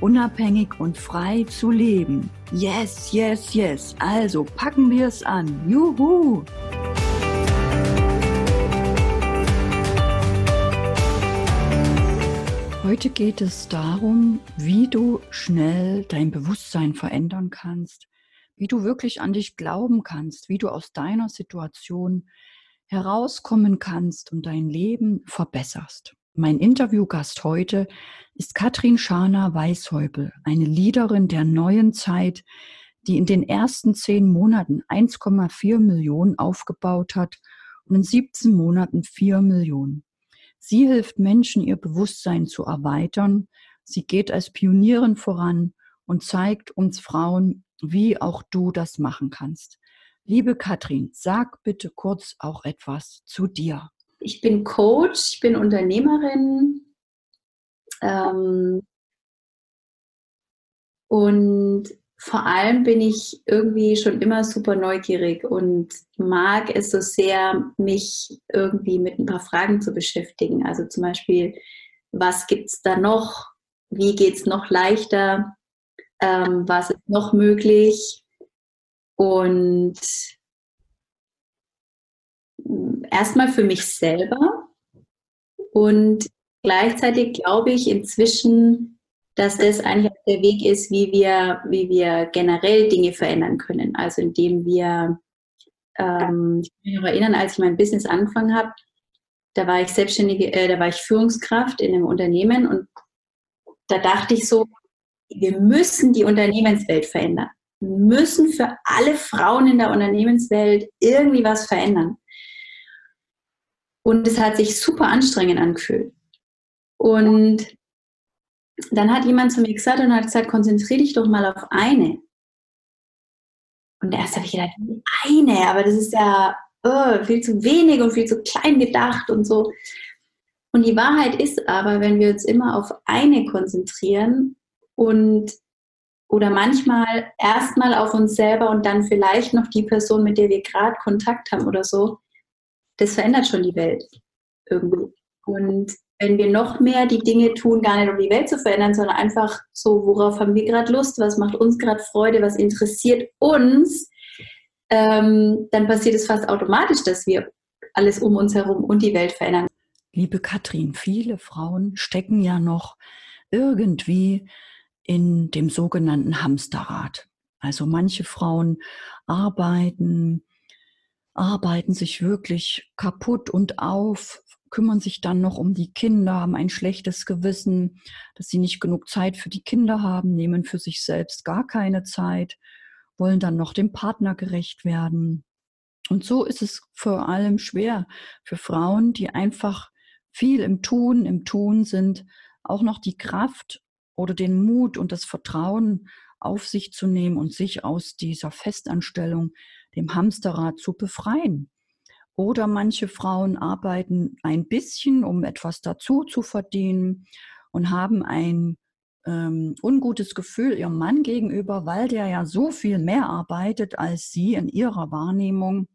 unabhängig und frei zu leben. Yes, yes, yes. Also packen wir es an. Juhu! Heute geht es darum, wie du schnell dein Bewusstsein verändern kannst, wie du wirklich an dich glauben kannst, wie du aus deiner Situation herauskommen kannst und dein Leben verbesserst. Mein Interviewgast heute ist Katrin Schana Weishäupel, eine Leaderin der neuen Zeit, die in den ersten zehn Monaten 1,4 Millionen aufgebaut hat und in 17 Monaten 4 Millionen. Sie hilft Menschen, ihr Bewusstsein zu erweitern. Sie geht als Pionierin voran und zeigt uns Frauen, wie auch du das machen kannst. Liebe Katrin, sag bitte kurz auch etwas zu dir ich bin Coach, ich bin Unternehmerin ähm, und vor allem bin ich irgendwie schon immer super neugierig und mag es so sehr, mich irgendwie mit ein paar Fragen zu beschäftigen. Also zum Beispiel, was gibt es da noch? Wie geht es noch leichter? Ähm, was ist noch möglich? Und erstmal für mich selber und gleichzeitig glaube ich inzwischen, dass das eigentlich der Weg ist, wie wir, wie wir generell Dinge verändern können. Also indem wir, ähm, ich kann mich noch erinnern, als ich mein Business angefangen habe, da war ich selbstständige, äh, da war ich Führungskraft in einem Unternehmen und da dachte ich so, wir müssen die Unternehmenswelt verändern. Wir müssen für alle Frauen in der Unternehmenswelt irgendwie was verändern. Und es hat sich super anstrengend angefühlt. Und dann hat jemand zu mir gesagt und hat gesagt, konzentriere dich doch mal auf eine. Und erst habe ich gedacht, eine, aber das ist ja oh, viel zu wenig und viel zu klein gedacht und so. Und die Wahrheit ist aber, wenn wir uns immer auf eine konzentrieren und oder manchmal erstmal auf uns selber und dann vielleicht noch die Person, mit der wir gerade Kontakt haben oder so, das verändert schon die Welt irgendwie. Und wenn wir noch mehr die Dinge tun, gar nicht um die Welt zu verändern, sondern einfach so, worauf haben wir gerade Lust, was macht uns gerade Freude, was interessiert uns, ähm, dann passiert es fast automatisch, dass wir alles um uns herum und die Welt verändern. Liebe Katrin, viele Frauen stecken ja noch irgendwie in dem sogenannten Hamsterrad. Also manche Frauen arbeiten, arbeiten sich wirklich kaputt und auf, kümmern sich dann noch um die Kinder, haben ein schlechtes Gewissen, dass sie nicht genug Zeit für die Kinder haben, nehmen für sich selbst gar keine Zeit, wollen dann noch dem Partner gerecht werden. Und so ist es vor allem schwer für Frauen, die einfach viel im Tun, im Tun sind, auch noch die Kraft oder den Mut und das Vertrauen auf sich zu nehmen und sich aus dieser Festanstellung dem Hamsterrad zu befreien. Oder manche Frauen arbeiten ein bisschen, um etwas dazu zu verdienen und haben ein ähm, ungutes Gefühl ihrem Mann gegenüber, weil der ja so viel mehr arbeitet als sie in ihrer Wahrnehmung,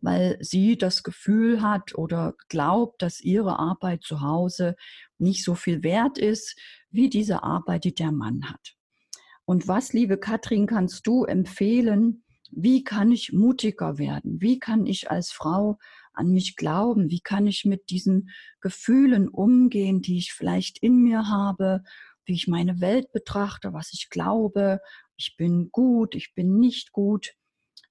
weil sie das Gefühl hat oder glaubt, dass ihre Arbeit zu Hause nicht so viel wert ist wie diese Arbeit, die der Mann hat. Und was, liebe Katrin, kannst du empfehlen, wie kann ich mutiger werden? Wie kann ich als Frau an mich glauben? Wie kann ich mit diesen Gefühlen umgehen, die ich vielleicht in mir habe, wie ich meine Welt betrachte, was ich glaube, ich bin gut, ich bin nicht gut.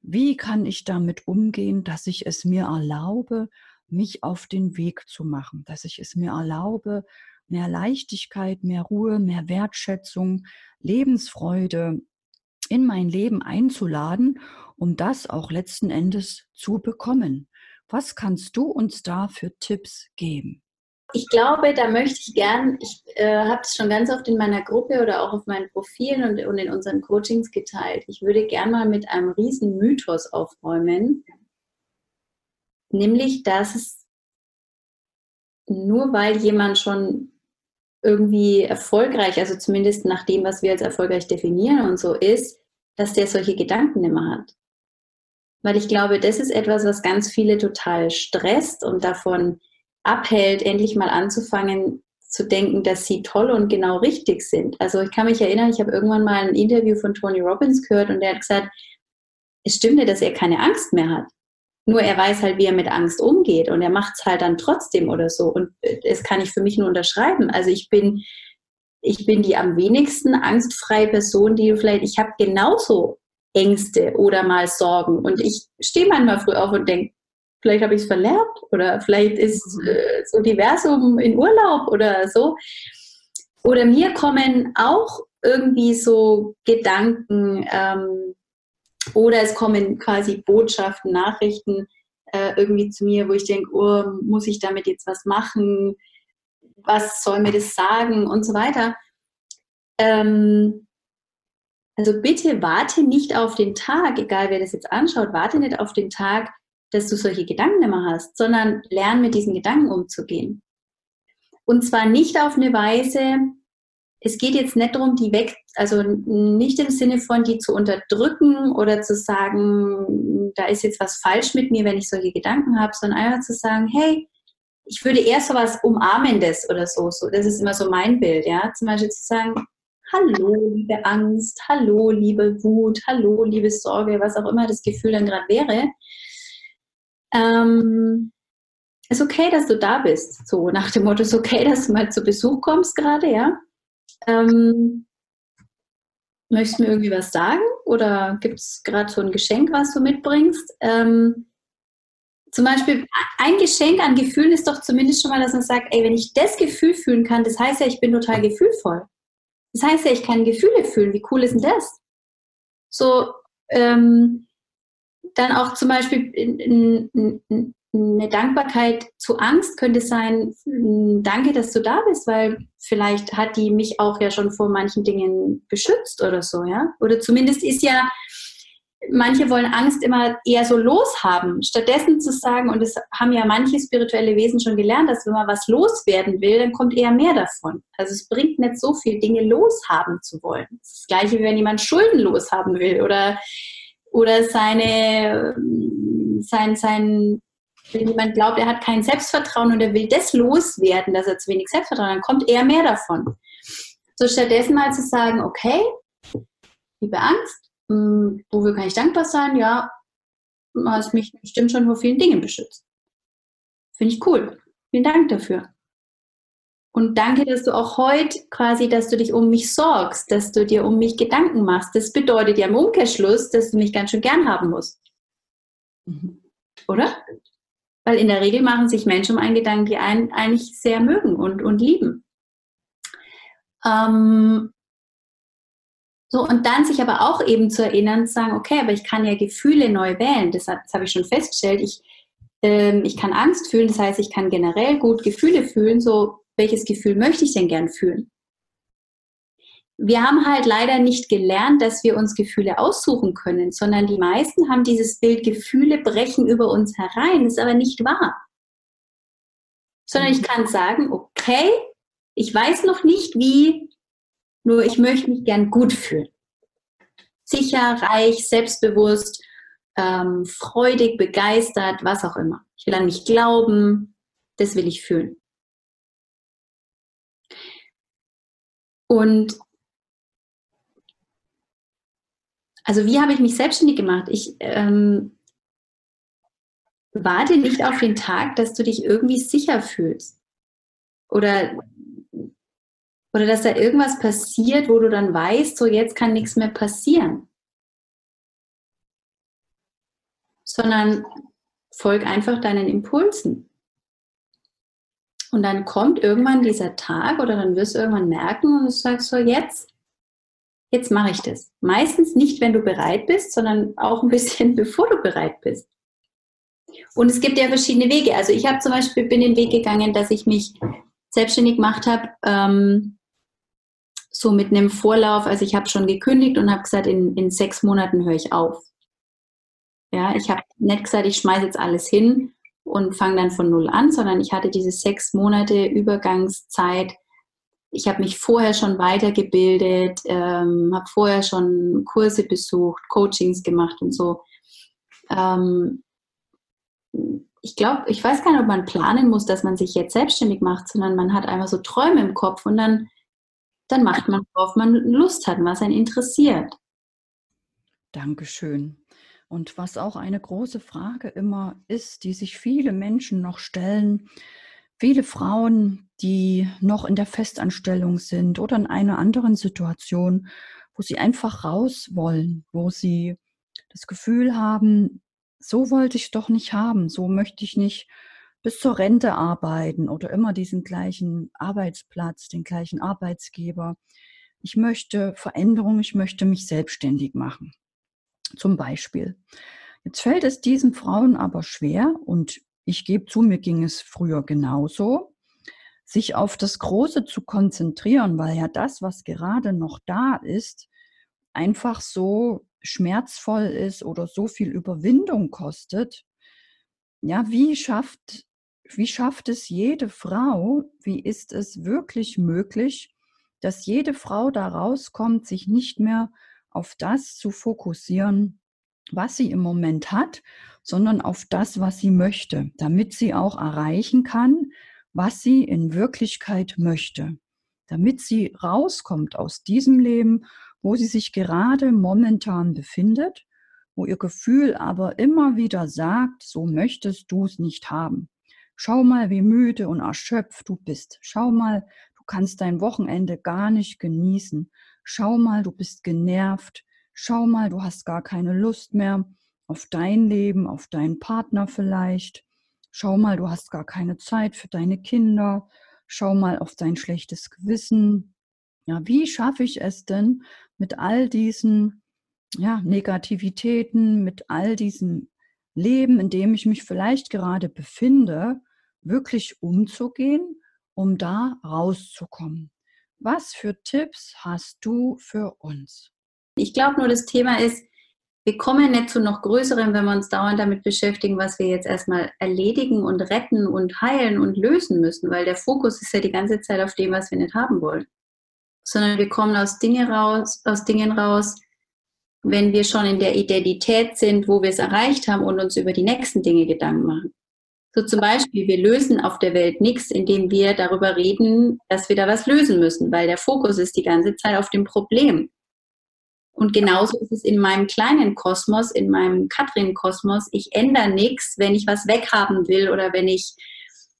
Wie kann ich damit umgehen, dass ich es mir erlaube, mich auf den Weg zu machen, dass ich es mir erlaube, mehr Leichtigkeit, mehr Ruhe, mehr Wertschätzung, Lebensfreude, in mein Leben einzuladen, um das auch letzten Endes zu bekommen. Was kannst du uns da für Tipps geben? ich glaube, da möchte ich gern, ich äh, habe es schon ganz oft in meiner Gruppe oder auch auf meinen Profilen und, und in unseren Coachings geteilt. Ich würde gern mal mit einem riesen Mythos aufräumen, nämlich, dass es nur weil jemand schon irgendwie erfolgreich, also zumindest nach dem, was wir als erfolgreich definieren und so ist, dass der solche Gedanken immer hat. Weil ich glaube, das ist etwas, was ganz viele total stresst und davon abhält, endlich mal anzufangen zu denken, dass sie toll und genau richtig sind. Also ich kann mich erinnern, ich habe irgendwann mal ein Interview von Tony Robbins gehört und der hat gesagt, es stimmt nicht, dass er keine Angst mehr hat. Nur er weiß halt, wie er mit Angst umgeht und er macht es halt dann trotzdem oder so. Und das kann ich für mich nur unterschreiben. Also ich bin, ich bin die am wenigsten angstfreie Person, die vielleicht, ich habe genauso Ängste oder mal Sorgen. Und ich stehe manchmal früh auf und denke, vielleicht habe ich es verlernt oder vielleicht ist mhm. äh, so Diversum in Urlaub oder so. Oder mir kommen auch irgendwie so Gedanken ähm, oder es kommen quasi Botschaften, Nachrichten äh, irgendwie zu mir, wo ich denke, oh, muss ich damit jetzt was machen? Was soll mir das sagen und so weiter. Ähm, also bitte warte nicht auf den Tag, egal wer das jetzt anschaut, warte nicht auf den Tag, dass du solche Gedanken immer hast, sondern lern mit diesen Gedanken umzugehen. Und zwar nicht auf eine Weise, es geht jetzt nicht darum, die weg, also nicht im Sinne von, die zu unterdrücken oder zu sagen, da ist jetzt was falsch mit mir, wenn ich solche Gedanken habe, sondern einfach zu sagen, hey, ich würde eher so was Umarmendes oder so, so. Das ist immer so mein Bild, ja. Zum Beispiel zu sagen, hallo, liebe Angst, hallo, liebe Wut, hallo, liebe Sorge, was auch immer das Gefühl dann gerade wäre ähm, ist okay, dass du da bist. So nach dem Motto, ist okay, dass du mal zu Besuch kommst gerade, ja. Ähm, möchtest du mir irgendwie was sagen? Oder gibt es gerade so ein Geschenk, was du mitbringst? Ähm, zum Beispiel ein Geschenk an Gefühlen ist doch zumindest schon mal, dass man sagt, ey, wenn ich das Gefühl fühlen kann, das heißt ja, ich bin total gefühlvoll. Das heißt ja, ich kann Gefühle fühlen. Wie cool ist denn das? So, ähm, dann auch zum Beispiel eine Dankbarkeit zu Angst könnte sein, danke, dass du da bist, weil vielleicht hat die mich auch ja schon vor manchen Dingen beschützt oder so, ja. Oder zumindest ist ja, manche wollen Angst immer eher so loshaben, stattdessen zu sagen, und das haben ja manche spirituelle Wesen schon gelernt, dass wenn man was loswerden will, dann kommt eher mehr davon. Also es bringt nicht so viel, Dinge loshaben zu wollen. Das, ist das gleiche, wie wenn jemand Schulden loshaben will oder oder seine, sein, sein, wenn jemand glaubt, er hat kein Selbstvertrauen und er will das loswerden, dass er zu wenig Selbstvertrauen hat, dann kommt eher mehr davon. So stattdessen mal zu sagen, okay, liebe Angst, hm, wofür kann ich dankbar sein? Ja, du hast mich bestimmt schon vor vielen Dingen beschützt. Finde ich cool. Vielen Dank dafür. Und danke, dass du auch heute quasi, dass du dich um mich sorgst, dass du dir um mich Gedanken machst. Das bedeutet ja im Umkehrschluss, dass du mich ganz schön gern haben musst. Mhm. Oder? Weil in der Regel machen sich Menschen um einen Gedanken, die einen eigentlich sehr mögen und, und lieben. Ähm, so, und dann sich aber auch eben zu erinnern, zu sagen, okay, aber ich kann ja Gefühle neu wählen. Das, das habe ich schon festgestellt. Ich, ähm, ich kann Angst fühlen, das heißt, ich kann generell gut Gefühle fühlen. So, welches Gefühl möchte ich denn gern fühlen? Wir haben halt leider nicht gelernt, dass wir uns Gefühle aussuchen können, sondern die meisten haben dieses Bild, Gefühle brechen über uns herein, ist aber nicht wahr. Sondern ich kann sagen, okay, ich weiß noch nicht wie, nur ich möchte mich gern gut fühlen. Sicher, reich, selbstbewusst, ähm, freudig, begeistert, was auch immer. Ich will an mich glauben, das will ich fühlen. Und also wie habe ich mich selbstständig gemacht? Ich ähm, warte nicht auf den Tag, dass du dich irgendwie sicher fühlst. Oder, oder dass da irgendwas passiert, wo du dann weißt, so jetzt kann nichts mehr passieren. Sondern folg einfach deinen Impulsen. Und dann kommt irgendwann dieser Tag oder dann wirst du irgendwann merken und du sagst so, jetzt, jetzt mache ich das. Meistens nicht, wenn du bereit bist, sondern auch ein bisschen bevor du bereit bist. Und es gibt ja verschiedene Wege. Also ich habe zum Beispiel bin den Weg gegangen, dass ich mich selbstständig gemacht habe, ähm, so mit einem Vorlauf. Also ich habe schon gekündigt und habe gesagt, in, in sechs Monaten höre ich auf. Ja, ich habe nicht gesagt, ich schmeiße jetzt alles hin und fange dann von null an, sondern ich hatte diese sechs Monate Übergangszeit. Ich habe mich vorher schon weitergebildet, ähm, habe vorher schon Kurse besucht, Coachings gemacht und so. Ähm, ich glaube, ich weiß gar nicht, ob man planen muss, dass man sich jetzt selbstständig macht, sondern man hat einfach so Träume im Kopf und dann, dann macht man, worauf man Lust hat, was einen interessiert. Dankeschön. Und was auch eine große Frage immer ist, die sich viele Menschen noch stellen, viele Frauen, die noch in der Festanstellung sind oder in einer anderen Situation, wo sie einfach raus wollen, wo sie das Gefühl haben, so wollte ich doch nicht haben, so möchte ich nicht bis zur Rente arbeiten oder immer diesen gleichen Arbeitsplatz, den gleichen Arbeitsgeber. Ich möchte Veränderung, ich möchte mich selbstständig machen zum Beispiel. Jetzt fällt es diesen Frauen aber schwer, und ich gebe zu, mir ging es früher genauso, sich auf das Große zu konzentrieren, weil ja das, was gerade noch da ist, einfach so schmerzvoll ist oder so viel Überwindung kostet. Ja, wie schafft, wie schafft es jede Frau, wie ist es wirklich möglich, dass jede Frau da rauskommt, sich nicht mehr auf das zu fokussieren, was sie im Moment hat, sondern auf das, was sie möchte, damit sie auch erreichen kann, was sie in Wirklichkeit möchte, damit sie rauskommt aus diesem Leben, wo sie sich gerade momentan befindet, wo ihr Gefühl aber immer wieder sagt, so möchtest du es nicht haben. Schau mal, wie müde und erschöpft du bist. Schau mal, du kannst dein Wochenende gar nicht genießen. Schau mal, du bist genervt. Schau mal, du hast gar keine Lust mehr auf dein Leben, auf deinen Partner vielleicht. Schau mal, du hast gar keine Zeit für deine Kinder. Schau mal auf dein schlechtes Gewissen. Ja, wie schaffe ich es denn mit all diesen ja, Negativitäten, mit all diesem Leben, in dem ich mich vielleicht gerade befinde, wirklich umzugehen, um da rauszukommen? Was für Tipps hast du für uns? Ich glaube nur, das Thema ist, wir kommen nicht zu noch größerem, wenn wir uns dauernd damit beschäftigen, was wir jetzt erstmal erledigen und retten und heilen und lösen müssen, weil der Fokus ist ja die ganze Zeit auf dem, was wir nicht haben wollen. Sondern wir kommen aus, Dinge raus, aus Dingen raus, wenn wir schon in der Identität sind, wo wir es erreicht haben und uns über die nächsten Dinge Gedanken machen. So zum Beispiel, wir lösen auf der Welt nichts, indem wir darüber reden, dass wir da was lösen müssen, weil der Fokus ist die ganze Zeit auf dem Problem. Und genauso ist es in meinem kleinen Kosmos, in meinem Katrin-Kosmos. Ich ändere nichts, wenn ich was weghaben will oder wenn ich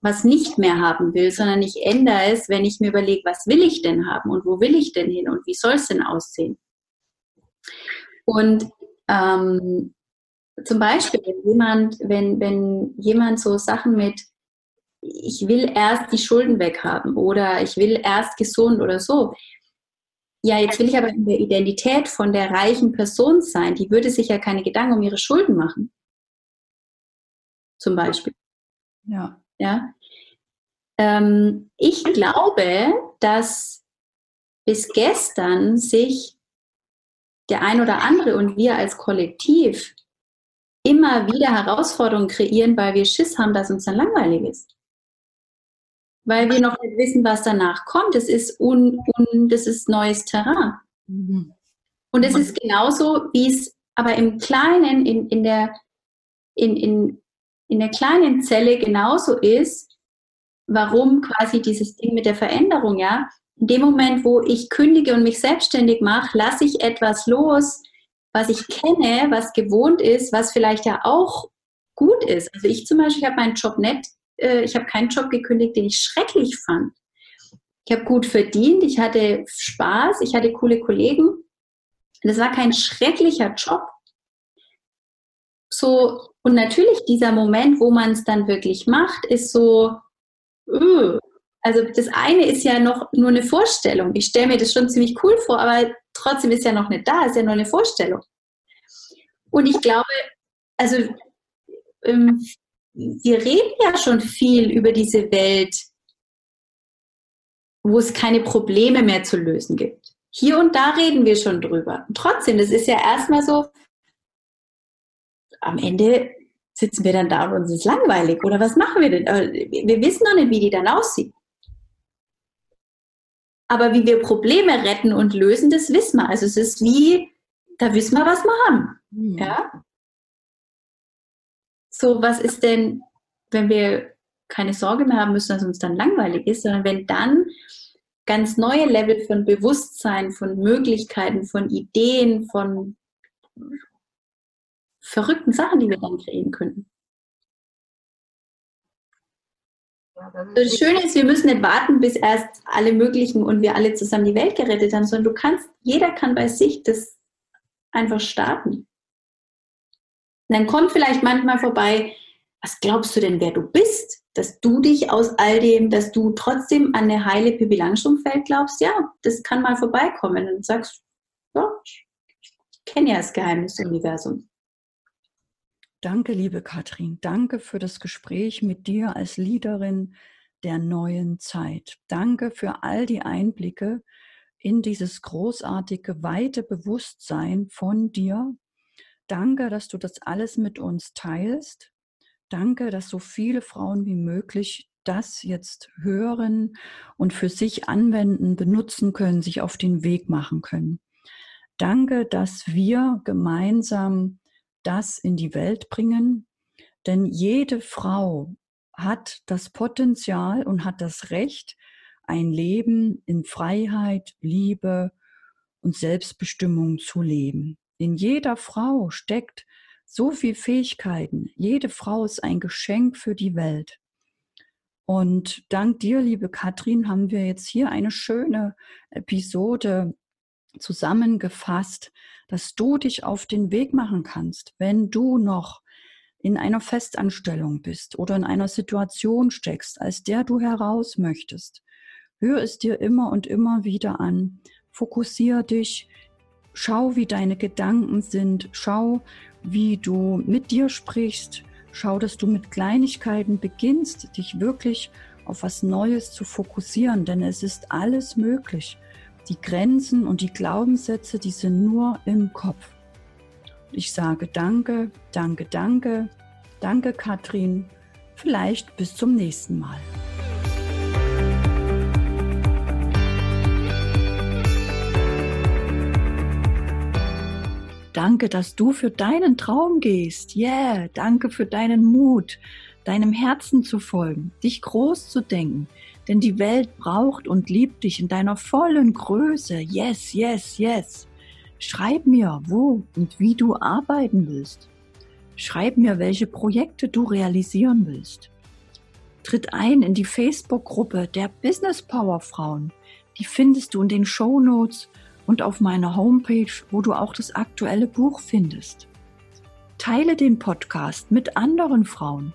was nicht mehr haben will, sondern ich ändere es, wenn ich mir überlege, was will ich denn haben und wo will ich denn hin und wie soll es denn aussehen. Und ähm, zum Beispiel, wenn jemand, wenn, wenn jemand so Sachen mit, ich will erst die Schulden weghaben oder ich will erst gesund oder so. Ja, jetzt will ich aber in der Identität von der reichen Person sein. Die würde sich ja keine Gedanken um ihre Schulden machen. Zum Beispiel. Ja. Ja. Ähm, ich glaube, dass bis gestern sich der ein oder andere und wir als Kollektiv immer wieder Herausforderungen kreieren, weil wir Schiss haben, dass uns dann langweilig ist. Weil wir noch nicht wissen, was danach kommt. Das ist, un, un, das ist neues Terrain. Mhm. Und es ist genauso, wie es aber im Kleinen, in, in, der, in, in, in der kleinen Zelle genauso ist, warum quasi dieses Ding mit der Veränderung, ja. In dem Moment, wo ich kündige und mich selbstständig mache, lasse ich etwas los, was ich kenne, was gewohnt ist, was vielleicht ja auch gut ist. Also ich zum Beispiel habe meinen Job nicht, äh, ich habe keinen Job gekündigt, den ich schrecklich fand. Ich habe gut verdient, ich hatte Spaß, ich hatte coole Kollegen. Das war kein schrecklicher Job. So, und natürlich dieser Moment, wo man es dann wirklich macht, ist so, öh. also das eine ist ja noch nur eine Vorstellung. Ich stelle mir das schon ziemlich cool vor, aber trotzdem ist ja noch nicht da, ist ja nur eine Vorstellung. Und ich glaube, also ähm, wir reden ja schon viel über diese Welt, wo es keine Probleme mehr zu lösen gibt. Hier und da reden wir schon drüber. Und trotzdem, das ist ja erstmal so, am Ende sitzen wir dann da und uns ist langweilig. Oder was machen wir denn? Äh, wir wissen noch nicht, wie die dann aussieht. Aber wie wir Probleme retten und lösen, das wissen wir. Also es ist wie, da wissen wir, was wir haben. Mhm. Ja? So, was ist denn, wenn wir keine Sorge mehr haben müssen, dass uns dann langweilig ist, sondern wenn dann ganz neue Level von Bewusstsein, von Möglichkeiten, von Ideen, von verrückten Sachen, die wir dann kreieren könnten. Das Schöne ist, wir müssen nicht warten, bis erst alle möglichen und wir alle zusammen die Welt gerettet haben, sondern du kannst, jeder kann bei sich das einfach starten. Und dann kommt vielleicht manchmal vorbei, was glaubst du denn, wer du bist? Dass du dich aus all dem, dass du trotzdem an eine heile Pippi Langstrumpfeld glaubst, ja, das kann mal vorbeikommen. Und sagst, ja, ich kenne ja das Geheimnis des Universums. Danke, liebe Katrin. Danke für das Gespräch mit dir als Leaderin der neuen Zeit. Danke für all die Einblicke in dieses großartige, weite Bewusstsein von dir. Danke, dass du das alles mit uns teilst. Danke, dass so viele Frauen wie möglich das jetzt hören und für sich anwenden, benutzen können, sich auf den Weg machen können. Danke, dass wir gemeinsam das in die Welt bringen. Denn jede Frau hat das Potenzial und hat das Recht, ein Leben in Freiheit, Liebe und Selbstbestimmung zu leben. In jeder Frau steckt so viel Fähigkeiten. Jede Frau ist ein Geschenk für die Welt. Und dank dir, liebe Katrin, haben wir jetzt hier eine schöne Episode zusammengefasst, dass du dich auf den Weg machen kannst, wenn du noch in einer Festanstellung bist oder in einer Situation steckst, als der du heraus möchtest. Hör es dir immer und immer wieder an. Fokussiere dich. Schau, wie deine Gedanken sind. Schau, wie du mit dir sprichst. Schau, dass du mit Kleinigkeiten beginnst, dich wirklich auf was Neues zu fokussieren, denn es ist alles möglich. Die Grenzen und die Glaubenssätze, die sind nur im Kopf. Ich sage danke, danke, danke, danke Katrin. Vielleicht bis zum nächsten Mal. Danke, dass du für deinen Traum gehst. Yeah, danke für deinen Mut, deinem Herzen zu folgen, dich groß zu denken, denn die Welt braucht und liebt dich in deiner vollen Größe. Yes, yes, yes. Schreib mir, wo und wie du arbeiten willst. Schreib mir, welche Projekte du realisieren willst. Tritt ein in die Facebook-Gruppe der Business Power Frauen. Die findest du in den Show Notes und auf meiner Homepage, wo du auch das aktuelle Buch findest. Teile den Podcast mit anderen Frauen